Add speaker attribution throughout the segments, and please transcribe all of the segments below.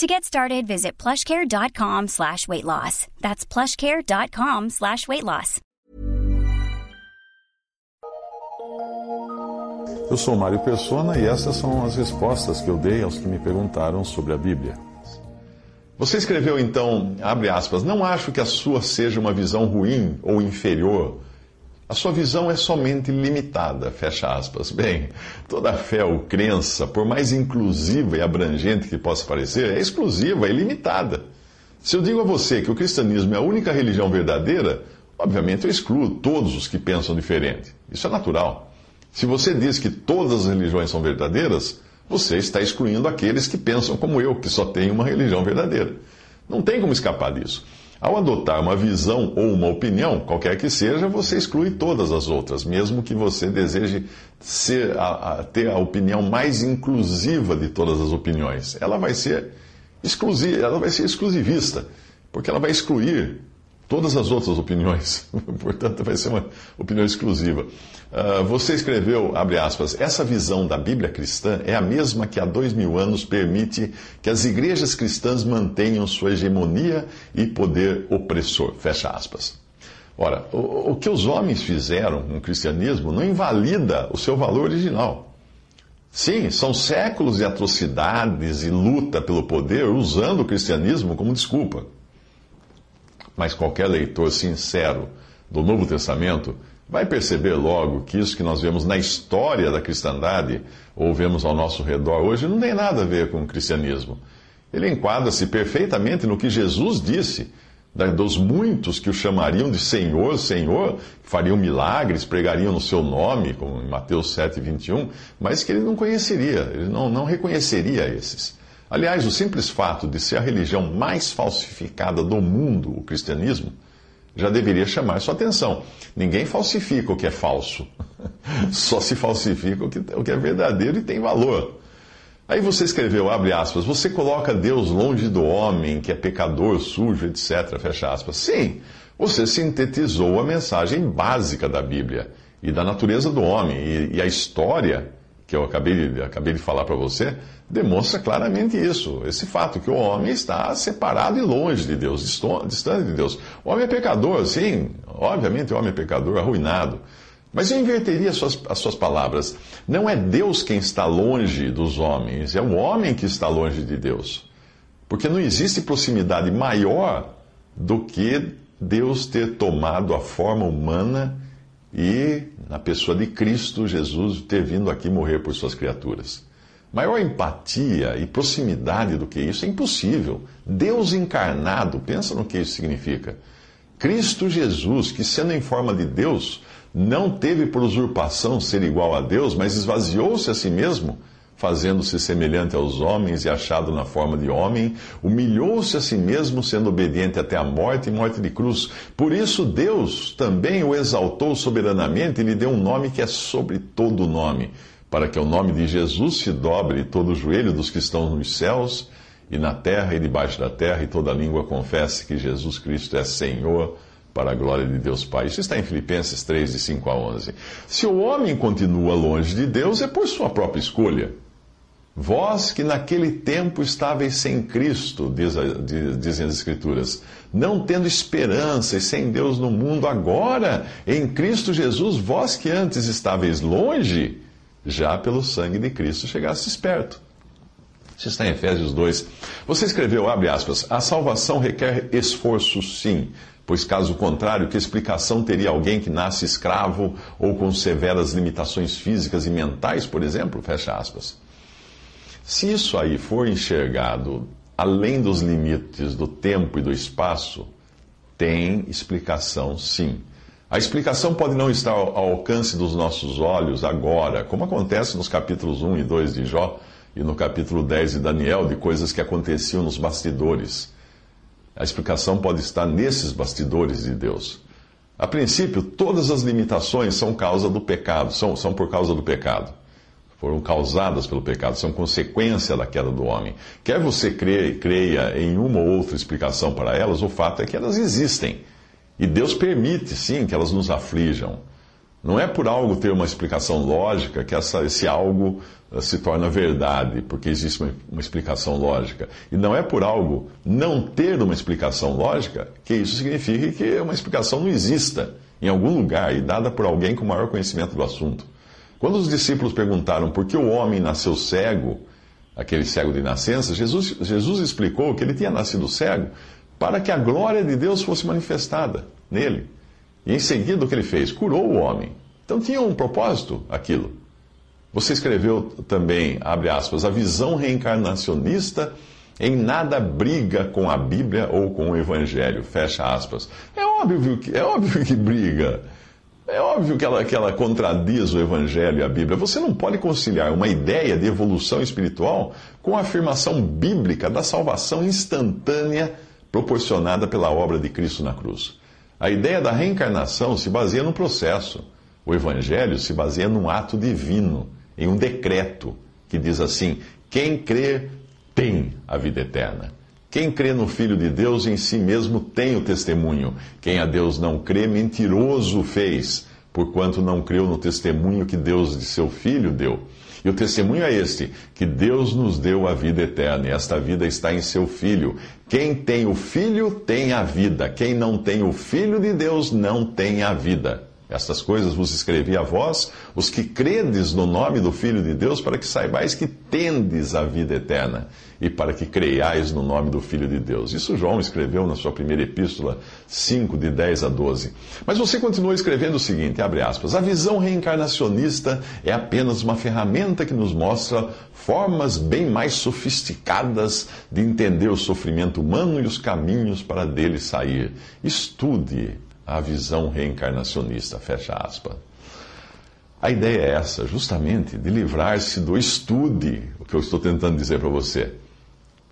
Speaker 1: To get started, visit plushcare.com slash weight loss. That's plushcare.com slash weight loss.
Speaker 2: Eu sou Mário Persona e essas são as respostas que eu dei aos que me perguntaram sobre a Bíblia. Você escreveu então, abre aspas, não acho que a sua seja uma visão ruim ou inferior a sua visão é somente limitada, fecha aspas. Bem, toda fé ou crença, por mais inclusiva e abrangente que possa parecer, é exclusiva e limitada. Se eu digo a você que o cristianismo é a única religião verdadeira, obviamente eu excluo todos os que pensam diferente. Isso é natural. Se você diz que todas as religiões são verdadeiras, você está excluindo aqueles que pensam como eu, que só tem uma religião verdadeira. Não tem como escapar disso. Ao adotar uma visão ou uma opinião, qualquer que seja, você exclui todas as outras, mesmo que você deseje ser, a, a, ter a opinião mais inclusiva de todas as opiniões. Ela vai ser exclusiva, ela vai ser exclusivista, porque ela vai excluir todas as outras opiniões. Portanto, vai ser uma opinião exclusiva. Uh, você escreveu, abre aspas, essa visão da Bíblia cristã é a mesma que há dois mil anos permite que as igrejas cristãs mantenham sua hegemonia e poder opressor. Fecha aspas. Ora, o, o que os homens fizeram com o cristianismo não invalida o seu valor original. Sim, são séculos de atrocidades e luta pelo poder usando o cristianismo como desculpa. Mas qualquer leitor sincero do Novo Testamento vai perceber logo que isso que nós vemos na história da cristandade, ou vemos ao nosso redor hoje, não tem nada a ver com o cristianismo. Ele enquadra-se perfeitamente no que Jesus disse, dos muitos que o chamariam de Senhor, Senhor, fariam milagres, pregariam no seu nome, como em Mateus 7, 21, mas que ele não conheceria, ele não, não reconheceria esses. Aliás, o simples fato de ser a religião mais falsificada do mundo, o cristianismo, já deveria chamar sua atenção. Ninguém falsifica o que é falso, só se falsifica o que, é verdadeiro e tem valor. Aí você escreveu, abre aspas, você coloca Deus longe do homem, que é pecador, sujo, etc. Fecha aspas. Sim, você sintetizou a mensagem básica da Bíblia e da natureza do homem. E, e a história que eu acabei de, acabei de falar para você, demonstra claramente isso. Esse fato, que o homem está separado e longe de Deus, distante de Deus. O homem é pecador, sim, obviamente o homem é pecador, arruinado. Mas eu inverteria as suas, as suas palavras. Não é Deus quem está longe dos homens, é o homem que está longe de Deus. Porque não existe proximidade maior do que Deus ter tomado a forma humana e, na pessoa de Cristo Jesus, ter vindo aqui morrer por suas criaturas. Maior empatia e proximidade do que isso é impossível. Deus encarnado, pensa no que isso significa. Cristo Jesus, que sendo em forma de Deus, não teve por usurpação ser igual a Deus, mas esvaziou-se a si mesmo fazendo-se semelhante aos homens e achado na forma de homem, humilhou-se a si mesmo, sendo obediente até a morte e morte de cruz. Por isso, Deus também o exaltou soberanamente e lhe deu um nome que é sobre todo nome, para que o nome de Jesus se dobre todo o joelho dos que estão nos céus e na terra e debaixo da terra, e toda língua confesse que Jesus Cristo é Senhor para a glória de Deus Pai. Isso está em Filipenses 3, de 5 a 11. Se o homem continua longe de Deus, é por sua própria escolha. Vós que naquele tempo estáveis sem Cristo, diz a, diz, dizem as Escrituras, não tendo esperança e sem Deus no mundo, agora, em Cristo Jesus, vós que antes estáveis longe, já pelo sangue de Cristo chegastes perto. Isso está em Efésios 2. Você escreveu, abre aspas, a salvação requer esforço, sim, pois caso contrário, que explicação teria alguém que nasce escravo ou com severas limitações físicas e mentais, por exemplo? Fecha aspas. Se isso aí for enxergado além dos limites do tempo e do espaço, tem explicação sim. A explicação pode não estar ao alcance dos nossos olhos agora, como acontece nos capítulos 1 e 2 de Jó e no capítulo 10 de Daniel, de coisas que aconteciam nos bastidores. A explicação pode estar nesses bastidores de Deus. A princípio, todas as limitações são causa do pecado, são, são por causa do pecado. Foram causadas pelo pecado, são consequência da queda do homem. Quer você creia, em uma ou outra explicação para elas, o fato é que elas existem. E Deus permite, sim, que elas nos aflijam. Não é por algo ter uma explicação lógica que essa, esse algo eh, se torna verdade, porque existe uma, uma, explicação lógica. E não é por algo não ter uma explicação lógica que isso significa que uma explicação não exista em algum lugar e dada por alguém com maior conhecimento do assunto. Quando os discípulos perguntaram por que o homem nasceu cego, aquele cego de nascença, Jesus, Jesus explicou que ele tinha nascido cego para que a glória de Deus fosse manifestada nele. E em seguida o que ele fez? Curou o homem. Então tinha um propósito aquilo. Você escreveu também, abre aspas, a visão reencarnacionista em nada briga com a Bíblia ou com o Evangelho, fecha aspas. É óbvio que, é óbvio que briga. É óbvio que ela, que ela contradiz o Evangelho e a Bíblia. Você não pode conciliar uma ideia de evolução espiritual com a afirmação bíblica da salvação instantânea proporcionada pela obra de Cristo na cruz. A ideia da reencarnação se baseia no processo. O Evangelho se baseia num ato divino, em um decreto que diz assim: quem crê tem a vida eterna. Quem crê no Filho de Deus em si mesmo tem o testemunho. Quem a Deus não crê, mentiroso fez, porquanto não creu no testemunho que Deus de seu Filho deu. E o testemunho é este: que Deus nos deu a vida eterna, e esta vida está em seu Filho. Quem tem o Filho tem a vida, quem não tem o Filho de Deus não tem a vida. Estas coisas vos escrevi a vós, os que credes no nome do Filho de Deus, para que saibais que tendes a vida eterna, e para que creiais no nome do Filho de Deus. Isso João escreveu na sua primeira epístola, 5, de 10 a 12. Mas você continua escrevendo o seguinte, abre aspas, a visão reencarnacionista é apenas uma ferramenta que nos mostra formas bem mais sofisticadas de entender o sofrimento humano e os caminhos para dele sair. Estude a visão reencarnacionista. Fecha aspas. A ideia é essa, justamente, de livrar-se do estude, o que eu estou tentando dizer para você.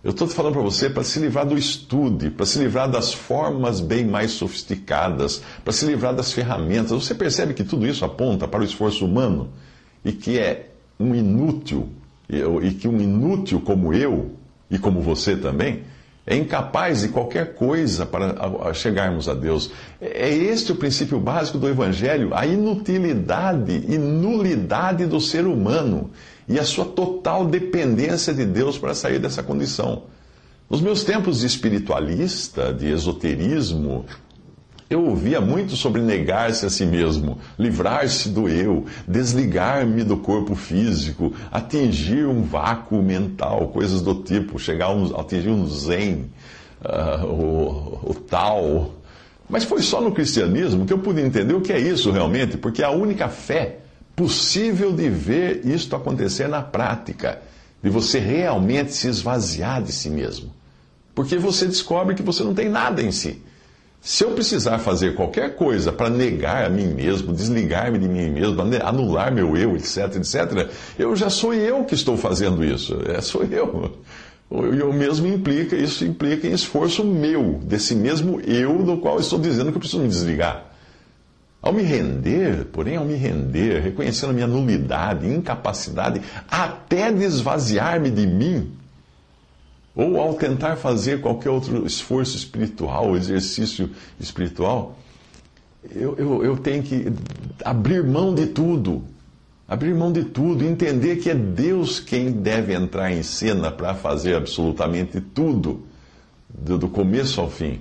Speaker 2: Eu estou falando para você para se livrar do estude, para se livrar das formas bem mais sofisticadas, para se livrar das ferramentas. Você percebe que tudo isso aponta para o esforço humano e que é um inútil, e que um inútil como eu e como você também, é incapaz de qualquer coisa para chegarmos a Deus. É este o princípio básico do Evangelho, a inutilidade e nulidade do ser humano e a sua total dependência de Deus para sair dessa condição. Nos meus tempos de espiritualista, de esoterismo, eu ouvia muito sobre negar-se a si mesmo, livrar-se do eu, desligar-me do corpo físico, atingir um vácuo mental, coisas do tipo, chegar a atingir um zen, uh, o, o tal. Mas foi só no cristianismo que eu pude entender o que é isso realmente, porque é a única fé possível de ver isto acontecer na prática, de você realmente se esvaziar de si mesmo. Porque você descobre que você não tem nada em si. Se eu precisar fazer qualquer coisa para negar a mim mesmo, desligar-me de mim mesmo, anular meu eu, etc, etc, eu já sou eu que estou fazendo isso. É, sou eu. Eu mesmo implica, isso implica em esforço meu, desse mesmo eu do qual estou dizendo que eu preciso me desligar. Ao me render, porém, ao me render, reconhecendo a minha nulidade, incapacidade, até de esvaziar-me de mim, ou ao tentar fazer qualquer outro esforço espiritual, exercício espiritual, eu, eu, eu tenho que abrir mão de tudo. Abrir mão de tudo, entender que é Deus quem deve entrar em cena para fazer absolutamente tudo, do, do começo ao fim.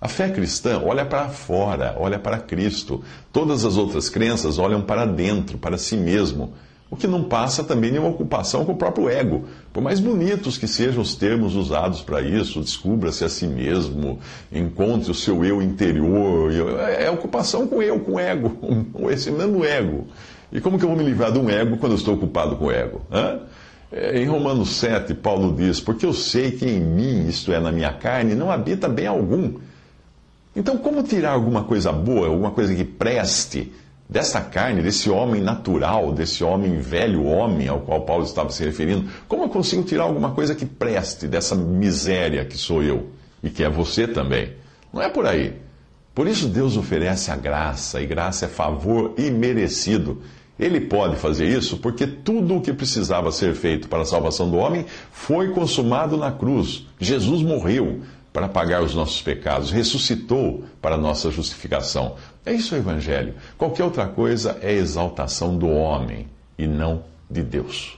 Speaker 2: A fé cristã olha para fora, olha para Cristo. Todas as outras crenças olham para dentro, para si mesmo o que não passa também de uma ocupação com o próprio ego. Por mais bonitos que sejam os termos usados para isso, descubra-se a si mesmo, encontre o seu eu interior, é ocupação com eu, com ego, com esse mesmo ego. E como que eu vou me livrar de um ego quando eu estou ocupado com o ego? Hã? É, em Romanos 7, Paulo diz: Porque eu sei que em mim, isto é, na minha carne, não habita bem algum. Então, como tirar alguma coisa boa, alguma coisa que preste dessa carne, desse homem natural, desse homem velho homem ao qual Paulo estava se referindo, como eu consigo tirar alguma coisa que preste dessa miséria que sou eu e que é você também? Não é por aí. Por isso Deus oferece a graça, e graça é favor imerecido. Ele pode fazer isso porque tudo o que precisava ser feito para a salvação do homem foi consumado na cruz. Jesus morreu para pagar os nossos pecados, ressuscitou para nossa justificação. É isso o Evangelho. Qualquer outra coisa é exaltação do homem e não de Deus.